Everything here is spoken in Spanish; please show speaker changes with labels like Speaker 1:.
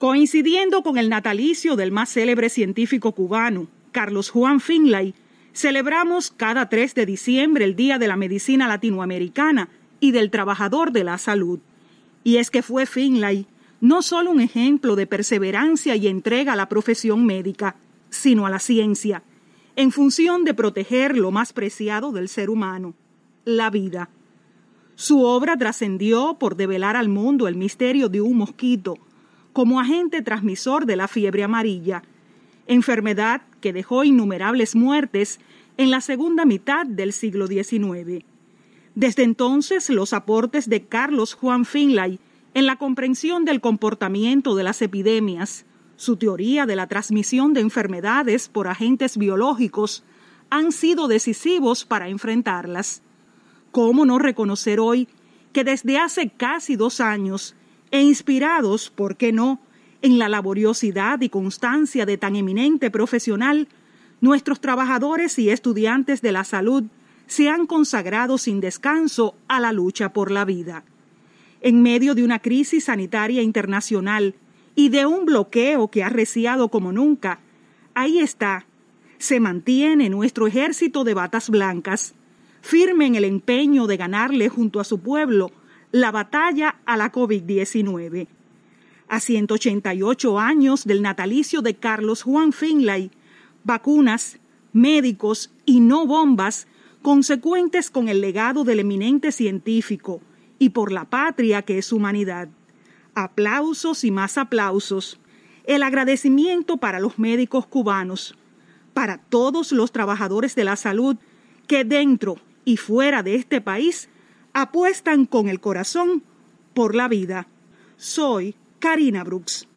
Speaker 1: Coincidiendo con el natalicio del más célebre científico cubano, Carlos Juan Finlay, celebramos cada 3 de diciembre el Día de la Medicina Latinoamericana y del Trabajador de la Salud. Y es que fue Finlay no solo un ejemplo de perseverancia y entrega a la profesión médica, sino a la ciencia, en función de proteger lo más preciado del ser humano, la vida. Su obra trascendió por develar al mundo el misterio de un mosquito, como agente transmisor de la fiebre amarilla, enfermedad que dejó innumerables muertes en la segunda mitad del siglo XIX. Desde entonces, los aportes de Carlos Juan Finlay en la comprensión del comportamiento de las epidemias, su teoría de la transmisión de enfermedades por agentes biológicos, han sido decisivos para enfrentarlas. ¿Cómo no reconocer hoy que desde hace casi dos años e inspirados, ¿por qué no?, en la laboriosidad y constancia de tan eminente profesional, nuestros trabajadores y estudiantes de la salud se han consagrado sin descanso a la lucha por la vida. En medio de una crisis sanitaria internacional y de un bloqueo que ha reciado como nunca, ahí está, se mantiene nuestro ejército de batas blancas, firme en el empeño de ganarle junto a su pueblo la batalla a la COVID-19. A 188 años del natalicio de Carlos Juan Finlay, vacunas, médicos y no bombas consecuentes con el legado del eminente científico y por la patria que es humanidad. Aplausos y más aplausos. El agradecimiento para los médicos cubanos, para todos los trabajadores de la salud que dentro y fuera de este país apuestan con el corazón por la vida. Soy Karina Brooks.